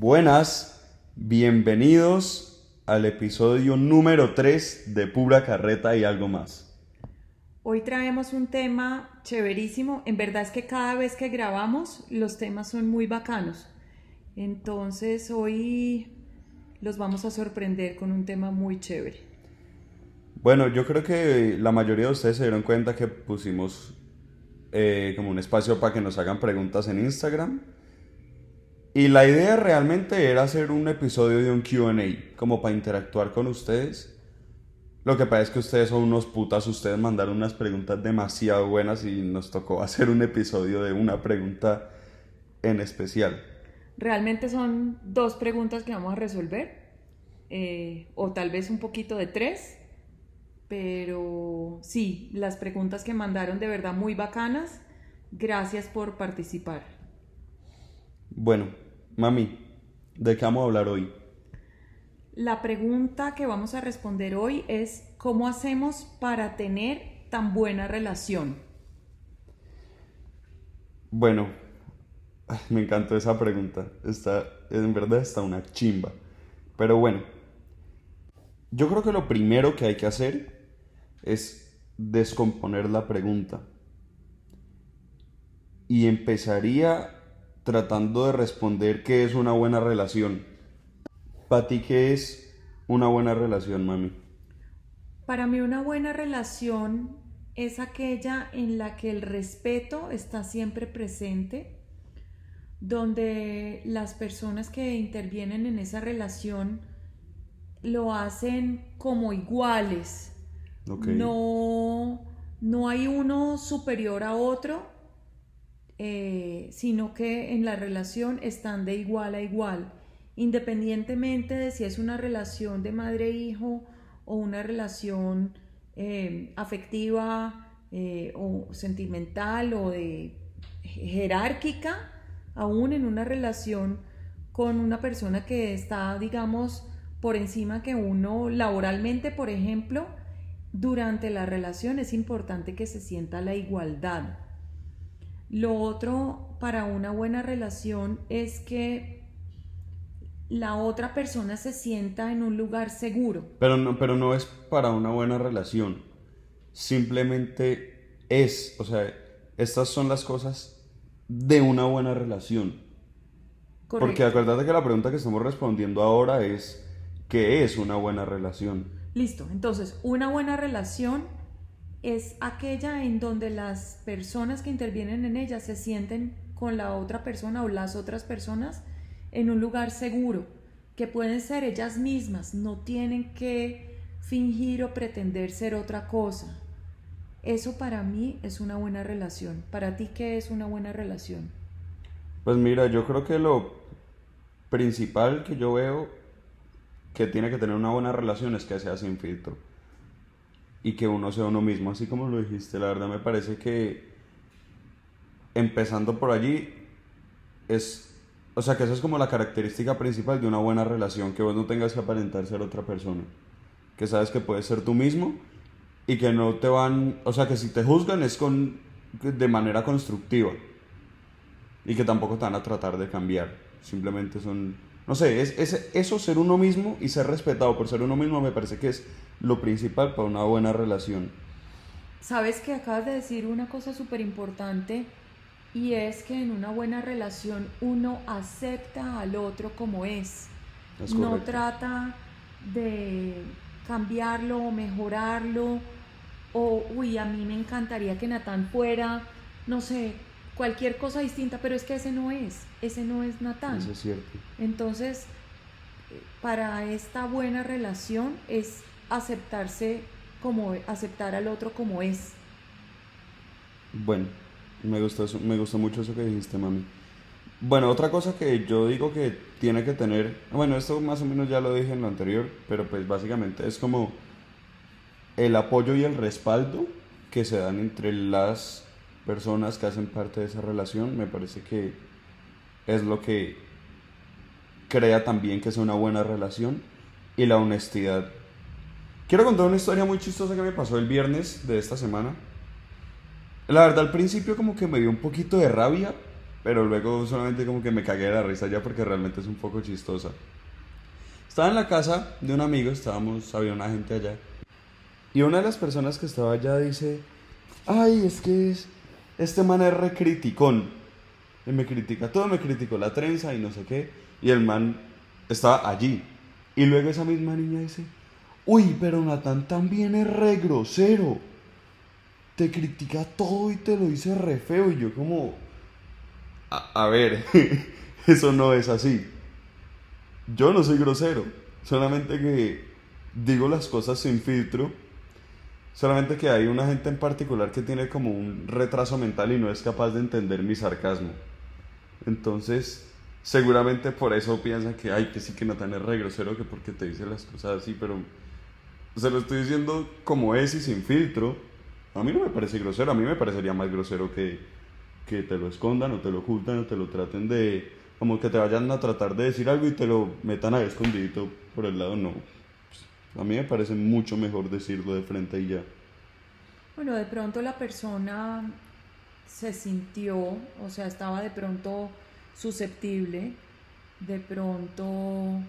Buenas, bienvenidos al episodio número 3 de Pura Carreta y algo más. Hoy traemos un tema chéverísimo. En verdad es que cada vez que grabamos los temas son muy bacanos. Entonces hoy los vamos a sorprender con un tema muy chévere. Bueno, yo creo que la mayoría de ustedes se dieron cuenta que pusimos eh, como un espacio para que nos hagan preguntas en Instagram. Y la idea realmente era hacer un episodio de un QA, como para interactuar con ustedes. Lo que pasa es que ustedes son unos putas, ustedes mandaron unas preguntas demasiado buenas y nos tocó hacer un episodio de una pregunta en especial. Realmente son dos preguntas que vamos a resolver, eh, o tal vez un poquito de tres, pero sí, las preguntas que mandaron de verdad muy bacanas. Gracias por participar. Bueno, mami, ¿de qué vamos a hablar hoy? La pregunta que vamos a responder hoy es ¿cómo hacemos para tener tan buena relación? Bueno, me encantó esa pregunta. Está, en verdad está una chimba. Pero bueno, yo creo que lo primero que hay que hacer es descomponer la pregunta. Y empezaría tratando de responder qué es una buena relación. ¿Para ti qué es una buena relación, mami? Para mí una buena relación es aquella en la que el respeto está siempre presente, donde las personas que intervienen en esa relación lo hacen como iguales. No, no hay uno superior a otro, eh, sino que en la relación están de igual a igual, independientemente de si es una relación de madre-hijo o una relación eh, afectiva eh, o sentimental o de jerárquica, aún en una relación con una persona que está, digamos, por encima que uno laboralmente, por ejemplo, durante la relación es importante que se sienta la igualdad. Lo otro para una buena relación es que la otra persona se sienta en un lugar seguro. Pero no, pero no es para una buena relación. Simplemente es, o sea, estas son las cosas de una buena relación. Porque acuérdate que la pregunta que estamos respondiendo ahora es ¿qué es una buena relación? Listo, entonces, una buena relación es aquella en donde las personas que intervienen en ella se sienten con la otra persona o las otras personas en un lugar seguro, que pueden ser ellas mismas, no tienen que fingir o pretender ser otra cosa. Eso para mí es una buena relación. ¿Para ti qué es una buena relación? Pues mira, yo creo que lo principal que yo veo que tiene que tener una buena relación es que sea sin filtro y que uno sea uno mismo, así como lo dijiste. La verdad me parece que empezando por allí es, o sea, que esa es como la característica principal de una buena relación, que vos no tengas que aparentar ser otra persona, que sabes que puedes ser tú mismo y que no te van, o sea, que si te juzgan es con de manera constructiva y que tampoco te van a tratar de cambiar, simplemente son no sé, es, es, eso ser uno mismo y ser respetado por ser uno mismo me parece que es lo principal para una buena relación. Sabes que acabas de decir una cosa súper importante y es que en una buena relación uno acepta al otro como es. no trata de cambiarlo o mejorarlo o, uy, a mí me encantaría que Natán fuera, no sé, cualquier cosa distinta, pero es que ese no es, ese no es Natán. Eso es cierto. Entonces, para esta buena relación es aceptarse como, aceptar al otro como es. Bueno, me gustó, me gustó mucho eso que dijiste, mami. Bueno, otra cosa que yo digo que tiene que tener, bueno, esto más o menos ya lo dije en lo anterior, pero pues básicamente es como el apoyo y el respaldo que se dan entre las personas que hacen parte de esa relación, me parece que es lo que crea también que sea una buena relación y la honestidad. Quiero contar una historia muy chistosa que me pasó el viernes de esta semana. La verdad al principio como que me dio un poquito de rabia pero luego solamente como que me cagué de la risa ya porque realmente es un poco chistosa. Estaba en la casa de un amigo, estábamos, había una gente allá, y una de las personas que estaba allá dice, ay, es que es, este man es recriticón. Y me critica todo, me criticó la trenza y no sé qué. Y el man estaba allí. Y luego esa misma niña dice, uy, pero Natán también es re grosero. Te critica todo y te lo dice re feo. Y yo como, a, a ver, eso no es así. Yo no soy grosero. Solamente que digo las cosas sin filtro Solamente que hay una gente en particular que tiene como un retraso mental y no es capaz de entender mi sarcasmo. Entonces, seguramente por eso piensan que, ay, que sí que no tan es re grosero que porque te dice las cosas así, pero se lo estoy diciendo como es y sin filtro. A mí no me parece grosero, a mí me parecería más grosero que, que te lo escondan o te lo ocultan o te lo traten de, como que te vayan a tratar de decir algo y te lo metan ahí escondidito por el lado, no. A mí me parece mucho mejor decirlo de frente y ya. Bueno, de pronto la persona se sintió, o sea, estaba de pronto susceptible, de pronto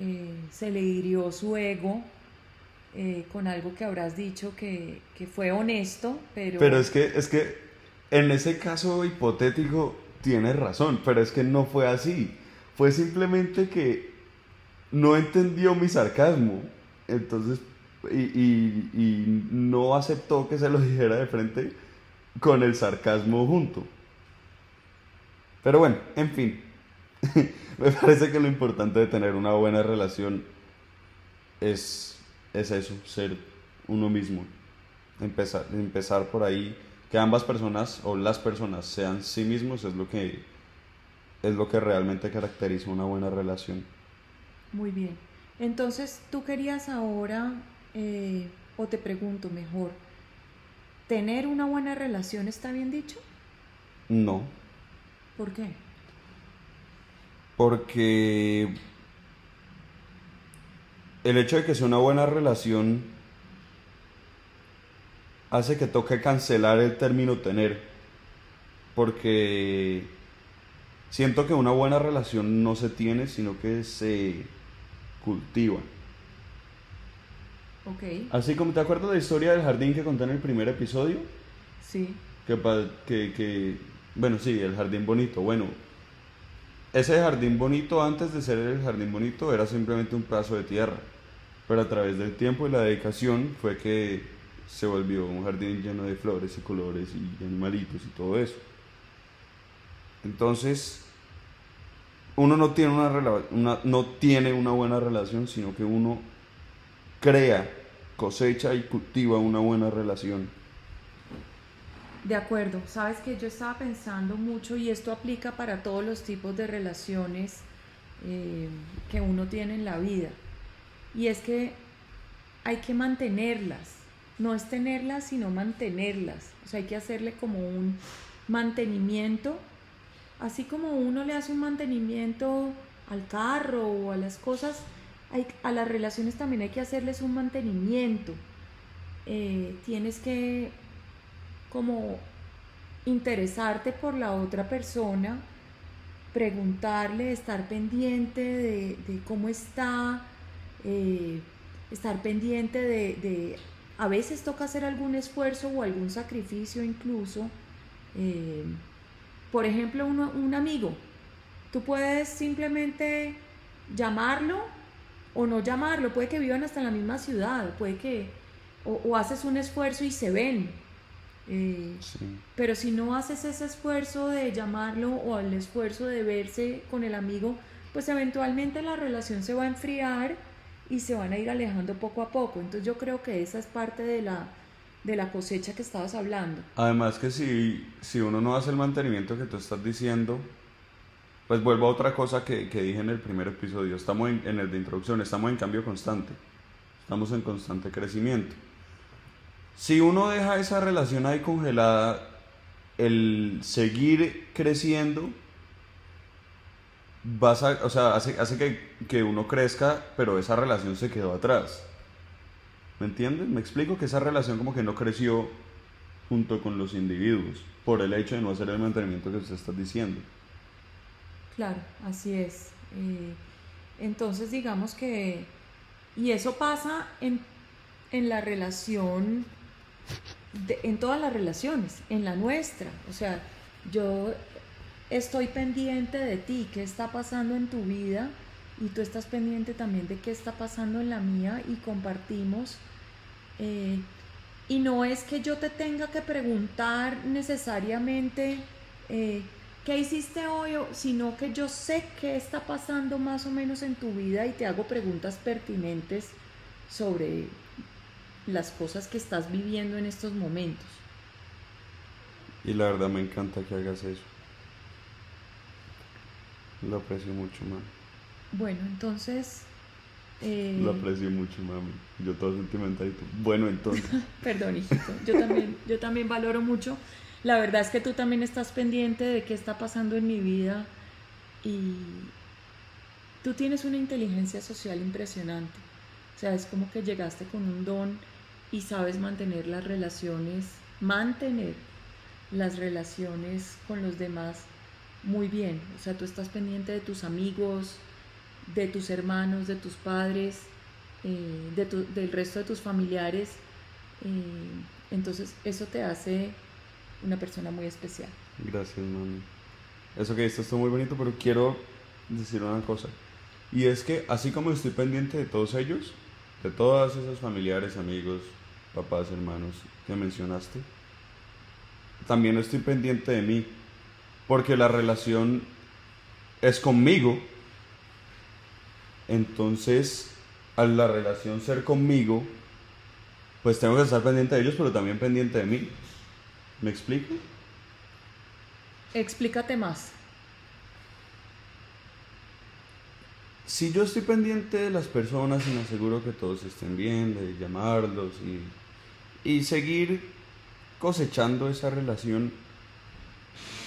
eh, se le hirió su ego eh, con algo que habrás dicho que, que, fue honesto, pero... Pero es que, es que en ese caso hipotético tienes razón, pero es que no fue así. Fue simplemente que no entendió mi sarcasmo. Entonces, y, no aceptó que se lo dijera de frente con el sarcasmo junto. Pero bueno, en fin, me parece que lo importante de tener una buena relación es, es eso, ser uno mismo. Empezar, empezar por ahí, que ambas personas o las personas sean sí mismos es lo que es lo que realmente caracteriza una buena relación. Muy bien. Entonces, tú querías ahora, eh, o te pregunto mejor, ¿tener una buena relación está bien dicho? No. ¿Por qué? Porque el hecho de que sea una buena relación hace que toque cancelar el término tener. Porque siento que una buena relación no se tiene, sino que se cultiva. Okay. Así como te acuerdas de la historia del jardín que conté en el primer episodio. Sí. Que, que, que, bueno, sí, el jardín bonito. Bueno, ese jardín bonito antes de ser el jardín bonito era simplemente un pedazo de tierra. Pero a través del tiempo y la dedicación fue que se volvió un jardín lleno de flores y colores y animalitos y todo eso. Entonces, uno no tiene una, no tiene una buena relación, sino que uno crea, cosecha y cultiva una buena relación. De acuerdo, sabes que yo estaba pensando mucho y esto aplica para todos los tipos de relaciones eh, que uno tiene en la vida. Y es que hay que mantenerlas, no es tenerlas, sino mantenerlas. O sea, hay que hacerle como un mantenimiento así como uno le hace un mantenimiento al carro o a las cosas, a las relaciones también hay que hacerles un mantenimiento. Eh, tienes que como interesarte por la otra persona, preguntarle, estar pendiente de, cómo está, eh, estar pendiente de, a veces toca hacer algún esfuerzo o algún sacrificio incluso. Eh, por ejemplo, un amigo, tú puedes simplemente llamarlo o no llamarlo, puede que vivan hasta en la misma ciudad, puede que, o, haces un esfuerzo y se ven. Eh, pero si no haces ese esfuerzo de llamarlo o el esfuerzo de verse con el amigo, pues eventualmente la relación se va a enfriar y se van a ir alejando poco a poco. Entonces yo creo que esa es parte de la, de la cosecha que estabas hablando. Además que si, si uno no hace el mantenimiento que tú estás diciendo, pues vuelvo a otra cosa que, que dije en el primer episodio, estamos en, el de introducción, estamos en cambio constante, estamos en constante crecimiento. Si uno deja esa relación ahí congelada, el seguir creciendo, vas a, o sea, hace, hace que, que uno crezca, pero esa relación se quedó atrás. ¿Me entiendes? Me explico que esa relación como que no creció junto con los individuos por el hecho de no hacer el mantenimiento que usted está diciendo. Claro, así es. Eh, entonces digamos que, y eso pasa en, en la relación, en todas las relaciones, en la nuestra. O sea, yo estoy pendiente de ti, qué está pasando en tu vida y tú estás pendiente también de qué está pasando en la mía y compartimos. Eh, y no es que yo te tenga que preguntar necesariamente eh, qué hiciste hoy, sino que yo sé qué está pasando más o menos en tu vida y te hago preguntas pertinentes sobre las cosas que estás viviendo en estos momentos. Y la verdad me encanta que hagas eso. Lo aprecio mucho, mami. Bueno, entonces... Eh... Lo aprecio mucho, mami. Yo todo sentimental y tú. Bueno, entonces. Perdón, hijito. Yo también, yo también valoro mucho. La verdad es que tú también estás pendiente de qué está pasando en mi vida y tú tienes una inteligencia social impresionante. O sea, es como que llegaste con un don y sabes mantener las relaciones, mantener las relaciones con los demás muy bien. O sea, tú estás pendiente de tus amigos, de tus hermanos, de tus padres, eh, de del resto de tus familiares. Eh, entonces, eso te hace una persona muy especial. Gracias, mami. Eso que dices está muy bonito, pero quiero decir una cosa. Y es que así como estoy pendiente de todos ellos, de todas esas familiares, amigos, papás, hermanos que mencionaste, también estoy pendiente de mí porque la relación es conmigo. Entonces, al la relación ser conmigo, pues tengo que estar pendiente de ellos, pero también pendiente de mí. ¿Me explico? Explícate más. Si yo estoy pendiente de las personas y me aseguro que todos estén bien, de llamarlos y, y seguir cosechando esa relación,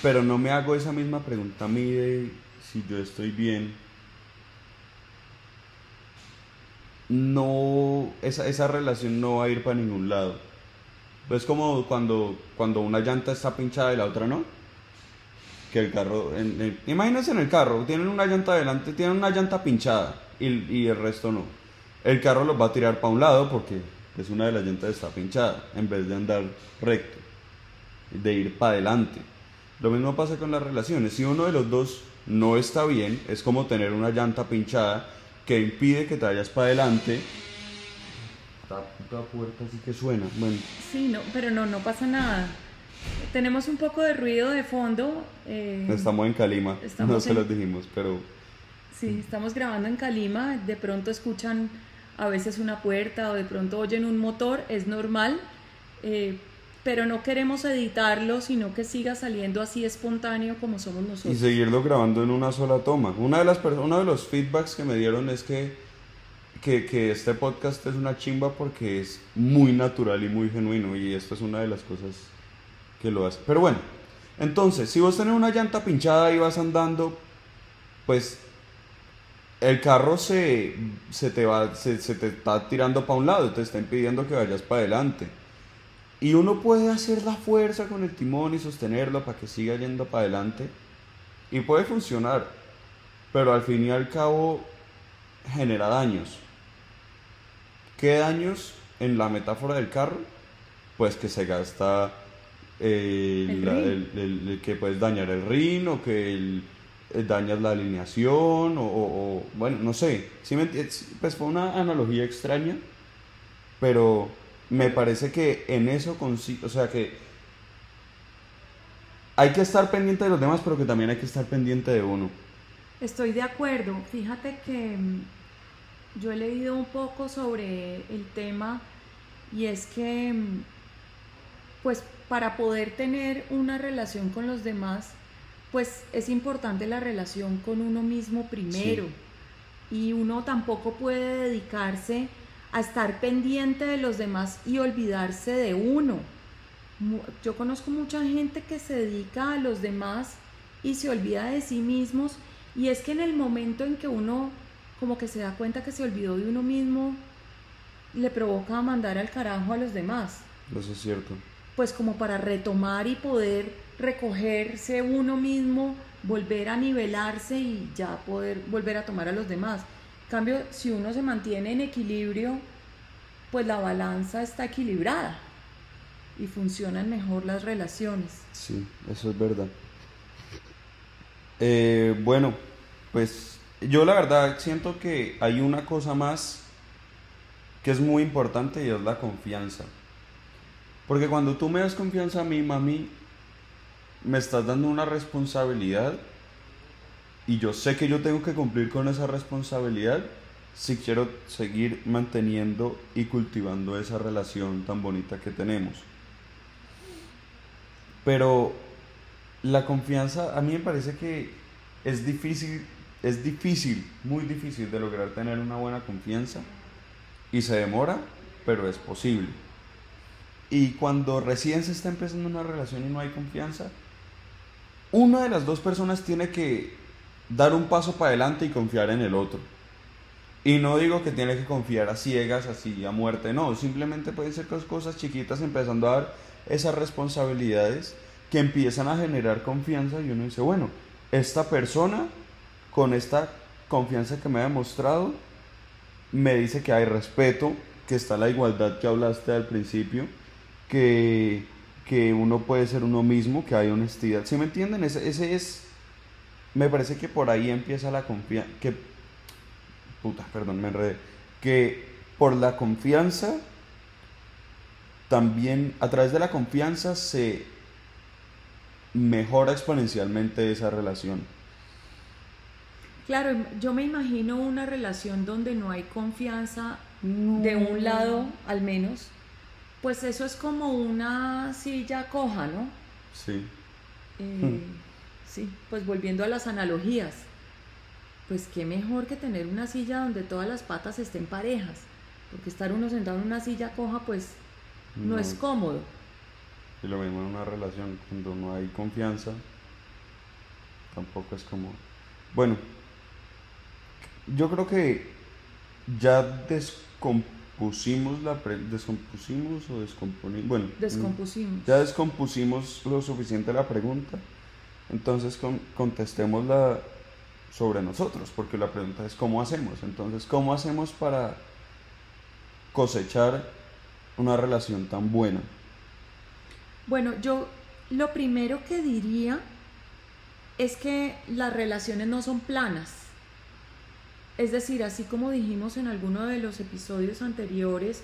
pero no me hago esa misma pregunta a mí de si yo estoy bien. No, esa, esa relación no va a ir para ningún lado. Es como cuando, cuando una llanta está pinchada y la otra no. Que el carro, en, imagínense en el carro, tienen una llanta adelante, tienen una llanta pinchada y, y el resto no. El carro los va a tirar para un lado porque es una de las llantas está pinchada en vez de andar recto, de ir para adelante. Lo mismo pasa con las relaciones. Si uno de los dos no está bien, es como tener una llanta pinchada que impide que te vayas para adelante. Esta puta puerta sí que suena. Bueno. Sí, no, pero no, no pasa nada. Tenemos un poco de ruido de fondo. Eh, estamos en Calima, no se los dijimos, pero... Sí, estamos grabando en Calima, de pronto escuchan a veces una puerta o de pronto oyen un motor, es normal, eh, pero no queremos editarlo, sino que siga saliendo así espontáneo como somos nosotros. Y seguirlo grabando en una sola toma. Una de las uno de los feedbacks que me dieron es que, que, que, este podcast es una chimba porque es muy natural y muy genuino y esto es una de las cosas que lo hace. Pero bueno, entonces, si vos tenés una llanta pinchada y vas andando, pues el carro se, se te va, se, se te está tirando para un lado, te está impidiendo que vayas para adelante y uno puede hacer la fuerza con el timón y sostenerlo para que siga yendo para adelante. Y puede funcionar. Pero al fin y al cabo genera daños. ¿Qué daños en la metáfora del carro? Pues que se gasta eh, el, que puedes dañar el rin o que eh, dañas la alineación o, bueno, no sé. ¿Sí me pues fue una analogía extraña, pero me parece que en eso o sea que hay que estar pendiente de los demás, pero que también hay que estar pendiente de uno. Estoy de acuerdo. Fíjate que mm, yo he leído un poco sobre el tema y es que, mm, pues, para poder tener una relación con los demás, pues es importante la relación con uno mismo primero. Y uno tampoco puede dedicarse a estar pendiente de los demás y olvidarse de uno. Yo conozco mucha gente que se dedica a los demás y se olvida de sí mismos y es que en el momento en que uno como que se da cuenta que se olvidó de uno mismo, le provoca mandar al carajo a los demás. Eso es cierto. pues como para retomar y poder recogerse uno mismo, volver a nivelarse y ya poder volver a tomar a los demás. Cambio, si uno se mantiene en equilibrio, pues la balanza está equilibrada y funcionan mejor las relaciones. Sí, eso es verdad. Eh, bueno, pues yo la verdad siento que hay una cosa más que es muy importante y es la confianza. Porque cuando tú me das confianza a mí, mami, me estás dando una responsabilidad y yo sé que yo tengo que cumplir con esa responsabilidad si quiero seguir manteniendo y cultivando esa relación tan bonita que tenemos. Pero la confianza a mí me parece que es difícil, es difícil, muy difícil de lograr tener una buena confianza y se demora, pero es posible. Y cuando recién se está empezando una relación y no hay confianza, una de las dos personas tiene que dar un paso para adelante y confiar en el otro. Y no digo que tiene que confiar a ciegas, así a muerte, no, simplemente pueden ser cosas chiquitas empezando a dar esas responsabilidades que empiezan a generar confianza y uno dice, bueno, esta persona con esta confianza que me ha demostrado me dice que hay respeto, que está la igualdad que hablaste al principio, que, que uno puede ser uno mismo, que hay honestidad. ¿Sí me entienden? Ese, ese es, me parece que por ahí empieza la confianza, que, puta, perdón, me enredé, que por la confianza, también a través de la confianza se mejora exponencialmente esa relación. Claro, yo me imagino una relación donde no hay confianza de un lado al menos, pues eso es como una silla coja, ¿no? Sí. Eh, sí, pues volviendo a las analogías, pues qué mejor que tener una silla donde todas las patas estén parejas, porque estar uno sentado en una silla coja pues no, es cómodo. Y lo mismo en una relación, cuando no hay confianza, tampoco es cómodo. Bueno, yo creo que ya descompusimos la descompusimos o descomponimos, bueno, descompusimos. Ya descompusimos lo suficiente la pregunta. Entonces contestémosla sobre nosotros, porque la pregunta es cómo hacemos. Entonces, ¿cómo hacemos para cosechar una relación tan buena? Bueno, yo lo primero que diría es que las relaciones no son planas. Es decir, así como dijimos en alguno de los episodios anteriores,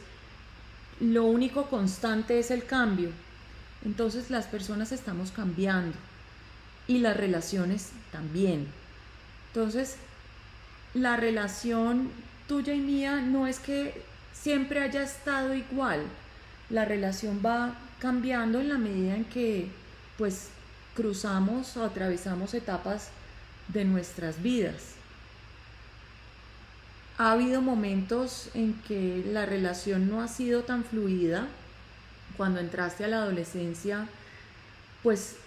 lo único constante es el cambio. Entonces las personas estamos cambiando y las relaciones también. Entonces, la relación tuya y mía no es que siempre haya estado igual. La relación va cambiando en la medida en que pues cruzamos o atravesamos etapas de nuestras vidas. Ha habido momentos en que la relación no ha sido tan fluida. Cuando entraste a la adolescencia, pues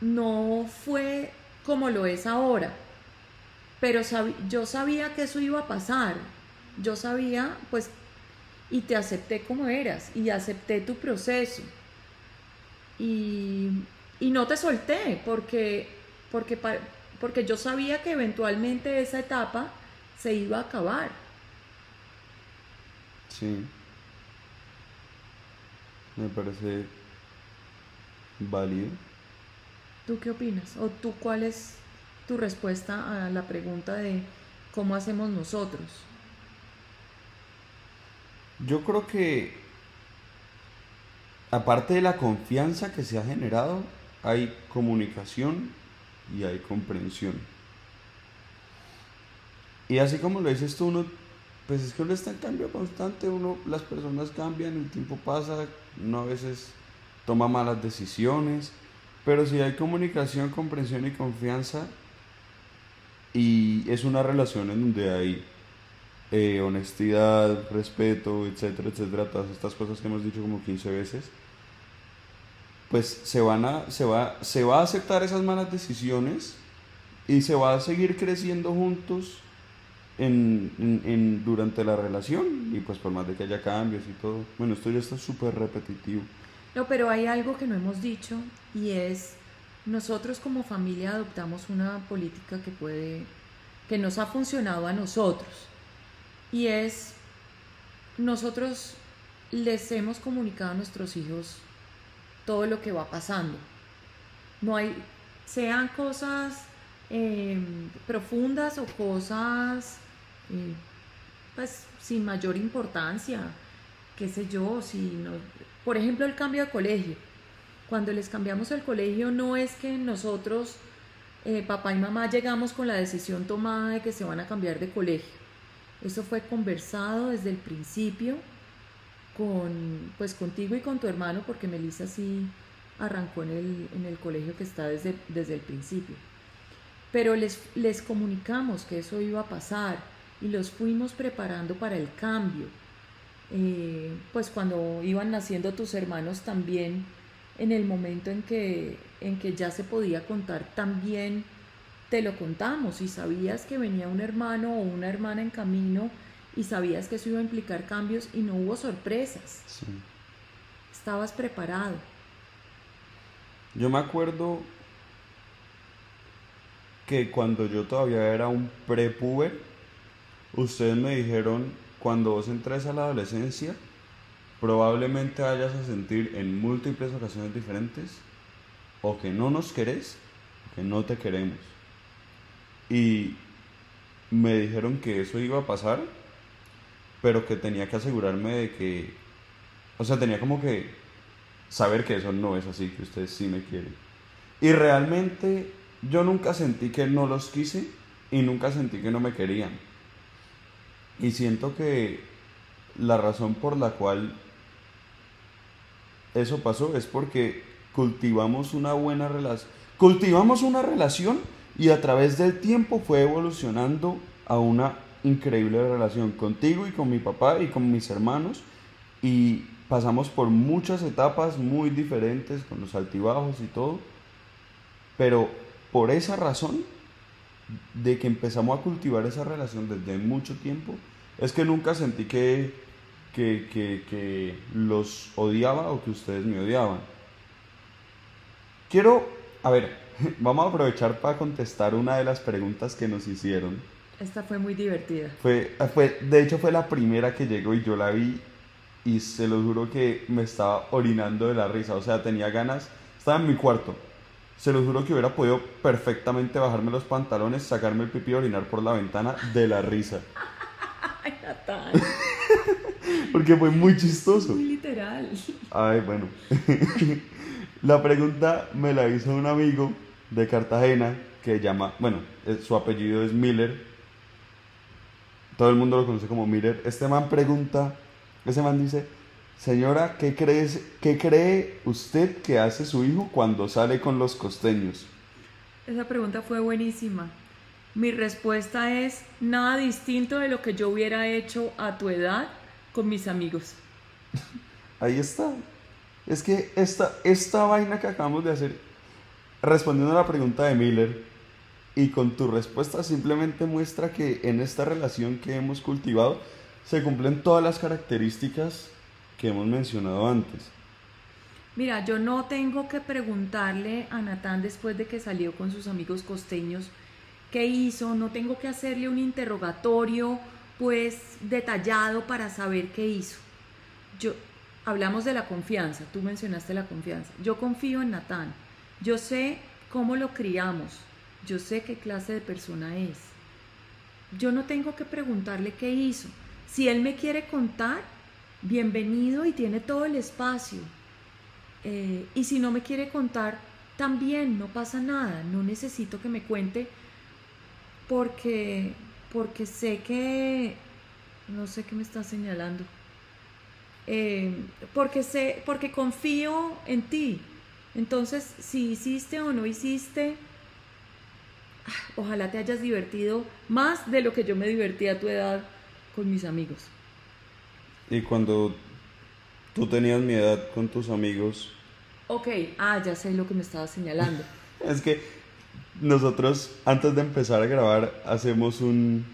no fue como lo es ahora. Pero yo sabía que eso iba a pasar. Yo sabía, pues, y te acepté como eras y acepté tu proceso. Y, y no te solté porque, porque, porque yo sabía que eventualmente esa etapa se iba a acabar. Sí. Me parece válido. ¿Tú qué opinas? ¿O tú cuál es tu respuesta a la pregunta de cómo hacemos nosotros? Yo creo que, aparte de la confianza que se ha generado, hay comunicación y hay comprensión. Y así como lo dices tú, uno, pues es que uno está en cambio constante, uno, las personas cambian, el tiempo pasa, uno a veces toma malas decisiones, pero si hay comunicación, comprensión y confianza, y es una relación en donde hay eh, honestidad, respeto, etcétera, etcétera, todas estas cosas que hemos dicho como 15 veces, pues se, van a, se, va, se va a aceptar esas malas decisiones y se va a seguir creciendo juntos en, en, durante la relación y pues por más de que haya cambios y todo, bueno, esto ya está súper repetitivo, No, pero hay algo que no hemos dicho y es, nosotros como familia adoptamos una política que puede, que nos ha funcionado a nosotros y es, nosotros les hemos comunicado a nuestros hijos todo lo que va pasando. No hay, sean cosas em, profundas o cosas eh, pues sin mayor importancia, qué sé yo, si no, por ejemplo el cambio de colegio. Cuando les cambiamos el colegio no es que nosotros, eh, papá y mamá, llegamos con la decisión tomada de que se van a cambiar de colegio. Eso fue conversado desde el principio con, pues contigo y con tu hermano, porque Melissa sí arrancó en el, en el colegio que está desde, desde el principio. Pero les, les comunicamos que eso iba a pasar y los fuimos preparando para el cambio. Eh, pues cuando iban naciendo tus hermanos también, en el momento en que, en que ya se podía contar, también te lo contamos y sabías que venía un hermano o una hermana en camino y sabías que eso iba a implicar cambios y no hubo sorpresas. Estabas preparado. Yo me acuerdo que cuando yo todavía era un prepuber, ustedes me dijeron, cuando vos entres a la adolescencia, probablemente vayas a sentir en múltiples ocasiones diferentes o que no nos querés o que no te queremos. Y me dijeron que eso iba a pasar pero que tenía que asegurarme de que, o sea, tenía como que saber que eso no es así, que ustedes sí me quieren. Y realmente yo nunca sentí que no los quise y nunca sentí que no me querían. Y siento que la razón por la cual eso pasó es porque cultivamos una buena relación. Cultivamos una relación y a través del tiempo fue evolucionando a una increíble relación contigo y con mi papá y con mis hermanos y pasamos por muchas etapas muy diferentes con los altibajos y todo, pero por esa razón de que empezamos a cultivar esa relación desde mucho tiempo, es que nunca sentí que, que, que, que los odiaba o que ustedes me odiaban. Quiero, a ver, vamos a aprovechar para contestar una de las preguntas que nos hicieron esta fue muy divertida. Fue, fue, de hecho fue la primera que llegó y yo la vi y se lo juro que me estaba orinando de la risa. O sea, tenía ganas, estaba en mi cuarto. Se lo juro que hubiera podido perfectamente bajarme los pantalones, sacarme el pipí y orinar por la ventana de la risa. Ay. Porque fue muy chistoso. Muy literal. Ay, bueno. la pregunta me la hizo un amigo de Cartagena que llama, bueno, eh, su apellido es Miller todo el mundo lo conoce como Miller. Este man pregunta, ese man dice, señora, ¿qué, crees, ¿qué cree usted que hace su hijo cuando sale con los costeños? Esa pregunta fue buenísima. Mi respuesta es nada distinto de lo que yo hubiera hecho a tu edad con mis amigos. Ahí está. Es que esta, esta vaina que acabamos de hacer, respondiendo a la pregunta de Miller, y con tu respuesta simplemente muestra que en esta relación que hemos cultivado se cumplen todas las características que hemos mencionado antes. Mira, yo no tengo que preguntarle a Natán después de que salió con sus amigos costeños qué hizo, no tengo que hacerle un interrogatorio pues detallado para saber qué hizo. Yo hablamos de la confianza, tú mencionaste la confianza. Yo confío en Natán. Yo sé cómo lo criamos, yo sé qué clase de persona es. Yo no tengo que preguntarle qué hizo. Si él me quiere contar, bienvenido y tiene todo el espacio. Eh, y si no me quiere contar, también no pasa nada. No necesito que me cuente porque, porque sé que... No sé qué me está señalando. Eh, porque sé, porque confío en ti. Entonces, si hiciste o no hiciste, ojalá te hayas divertido más de lo que yo me divertí a tu edad con mis amigos. Y cuando tú tenías mi edad con tus amigos... Ok, ah, ya sé lo que me estabas señalando. es que nosotros antes de empezar a grabar hacemos un,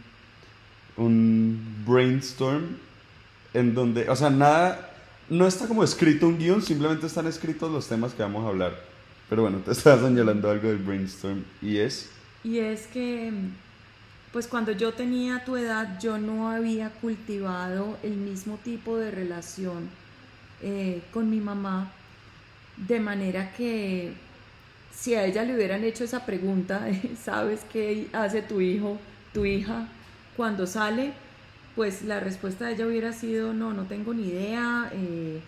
un brainstorm en donde, o sea, nada, no está como escrito un guion, simplemente están escritos los temas que vamos a hablar. Pero bueno, te estás señalando algo del brainstorm y es... Y es que, pues cuando yo tenía tu edad, yo no había cultivado el mismo tipo de relación eh, con mi mamá, de manera que si a ella le hubieran hecho esa pregunta, ¿sabes qué hace tu hijo, tu hija cuando sale? Pues la respuesta de ella hubiera sido, no, no tengo ni idea, eh,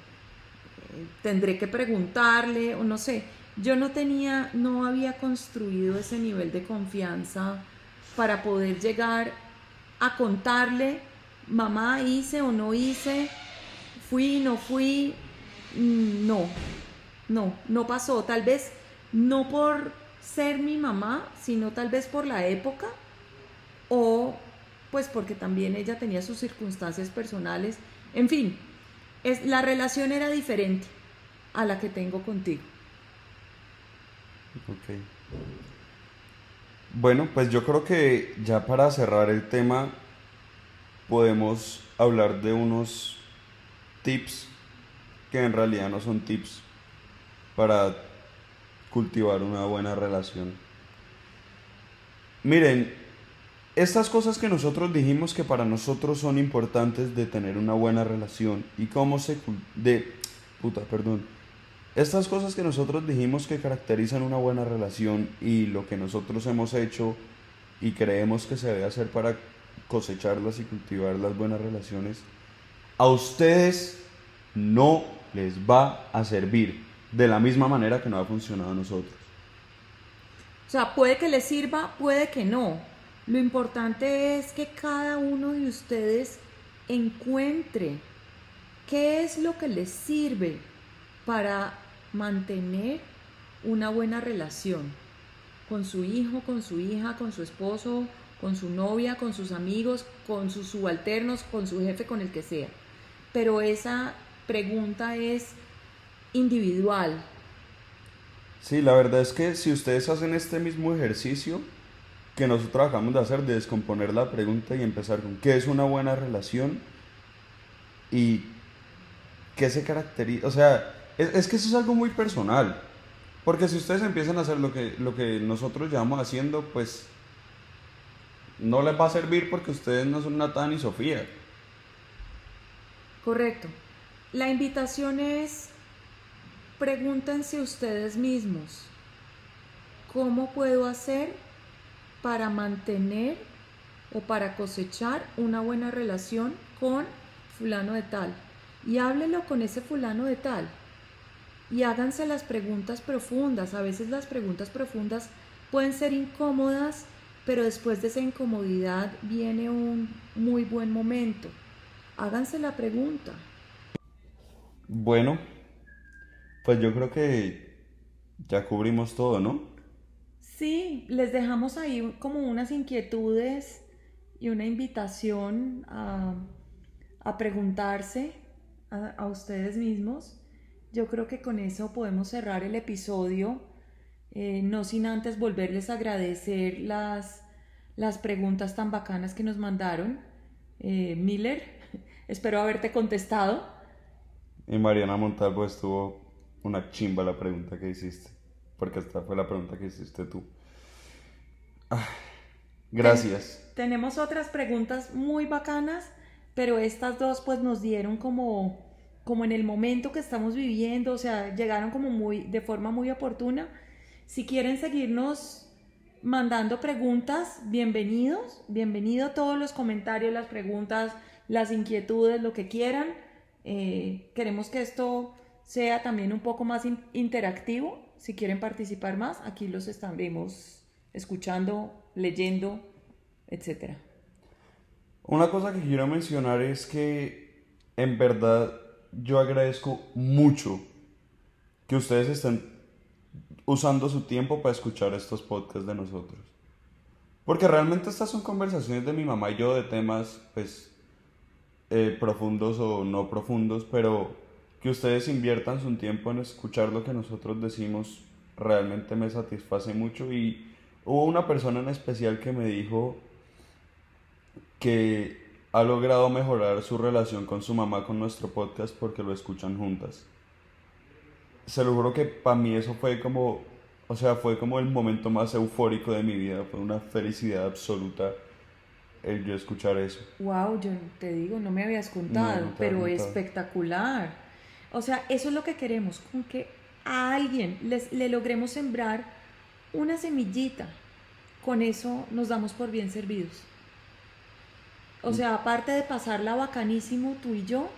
tendré que preguntarle, o no sé. Yo no tenía, no había construido ese nivel de confianza para poder llegar a contarle, mamá, hice o no hice, fui, no fui, mm, no, no, no pasó. Tal vez no por ser mi mamá, sino tal vez por la época o pues porque también ella tenía sus circunstancias personales. En fin, es, la relación era diferente a la que tengo contigo. Ok. Bueno, pues yo creo que ya para cerrar el tema podemos hablar de unos tips que en realidad no son tips para cultivar una buena relación. Miren, estas cosas que nosotros dijimos que para nosotros son importantes de tener una buena relación y cómo se de puta, perdón. Estas cosas que nosotros dijimos que caracterizan una buena relación y lo que nosotros hemos hecho y creemos que se debe hacer para cosecharlas y cultivar las buenas relaciones, a ustedes no les va a servir de la misma manera que no ha funcionado a nosotros. O sea, puede que les sirva, puede que no. Lo importante es que cada uno de ustedes encuentre qué es lo que les sirve para mantener una buena relación con su hijo, con su hija, con su esposo, con su novia, con sus amigos, con sus subalternos, con su jefe, con el que sea. Pero esa pregunta es individual. Sí, la verdad es que si ustedes hacen este mismo ejercicio que nosotros acabamos de hacer, de descomponer la pregunta y empezar con qué es una buena relación y qué se caracteriza, o sea, es, que eso es algo muy personal, porque si ustedes empiezan a hacer lo que, lo que nosotros llevamos haciendo, pues no les va a servir porque ustedes no son Natán y Sofía. Correcto. La invitación es Pregúntense ustedes mismos, ¿cómo puedo hacer para mantener o para cosechar una buena relación con fulano de tal? Y háblelo con ese fulano de tal. Y háganse las preguntas profundas. A veces las preguntas profundas pueden ser incómodas, pero después de esa incomodidad viene un muy buen momento. Háganse la pregunta. Bueno, pues yo creo que ya cubrimos todo, ¿no? Sí, les dejamos ahí como unas inquietudes y una invitación a, preguntarse a, ustedes mismos. Yo creo que con eso podemos cerrar el episodio, eh, no sin antes volverles a agradecer las, las preguntas tan bacanas que nos mandaron. Eh, Miller, espero haberte contestado. Y Mariana Montalvo estuvo una chimba la pregunta que hiciste, porque esta fue la pregunta que hiciste tú. Ah, gracias. tenemos otras preguntas muy bacanas, pero estas dos pues nos dieron como como en el momento que estamos viviendo, o sea, llegaron como muy de forma muy oportuna. Si quieren seguirnos mandando preguntas, bienvenidos, bienvenido todos los comentarios, las preguntas, las inquietudes, lo que quieran. Eh, queremos que esto sea también un poco más interactivo. Si quieren participar más, aquí los estaremos escuchando, leyendo, etc. Una cosa que quiero mencionar es que en verdad yo agradezco mucho que ustedes estén usando su tiempo para escuchar estos podcasts de nosotros. Porque realmente estas son conversaciones de mi mamá y yo de temas pues eh, profundos o no profundos, pero que ustedes inviertan su tiempo en escuchar lo que nosotros decimos realmente me satisface mucho y hubo una persona en especial que me dijo que ha logrado mejorar su relación con su mamá con nuestro podcast porque lo escuchan juntas. Se lo juro que para mí eso fue como, o sea, fue como el momento más eufórico de mi vida, fue una felicidad absoluta el yo escuchar eso. Wow, yo te digo, no me habías contado, pero espectacular. O sea, eso es lo que queremos, con que a alguien les, le logremos sembrar una semillita, con eso nos damos por bien servidos. O sea, aparte de pasarla bacanísimo tú y yo,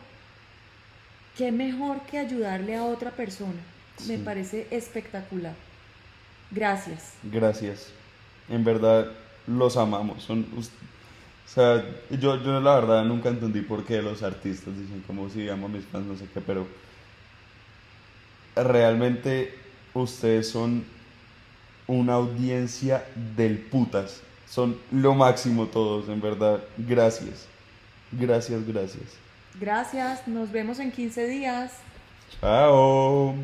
qué mejor que ayudarle a otra persona. Me parece espectacular. Gracias. Gracias. En verdad, los amamos. Son, o sea, yo, yo la verdad nunca entendí por qué los artistas dicen como si amo a mis fans, no sé qué, pero realmente ustedes son una audiencia del putas. Son lo máximo todos, en verdad. Gracias. Gracias, gracias. Gracias. Nos vemos en 15 días. Chao.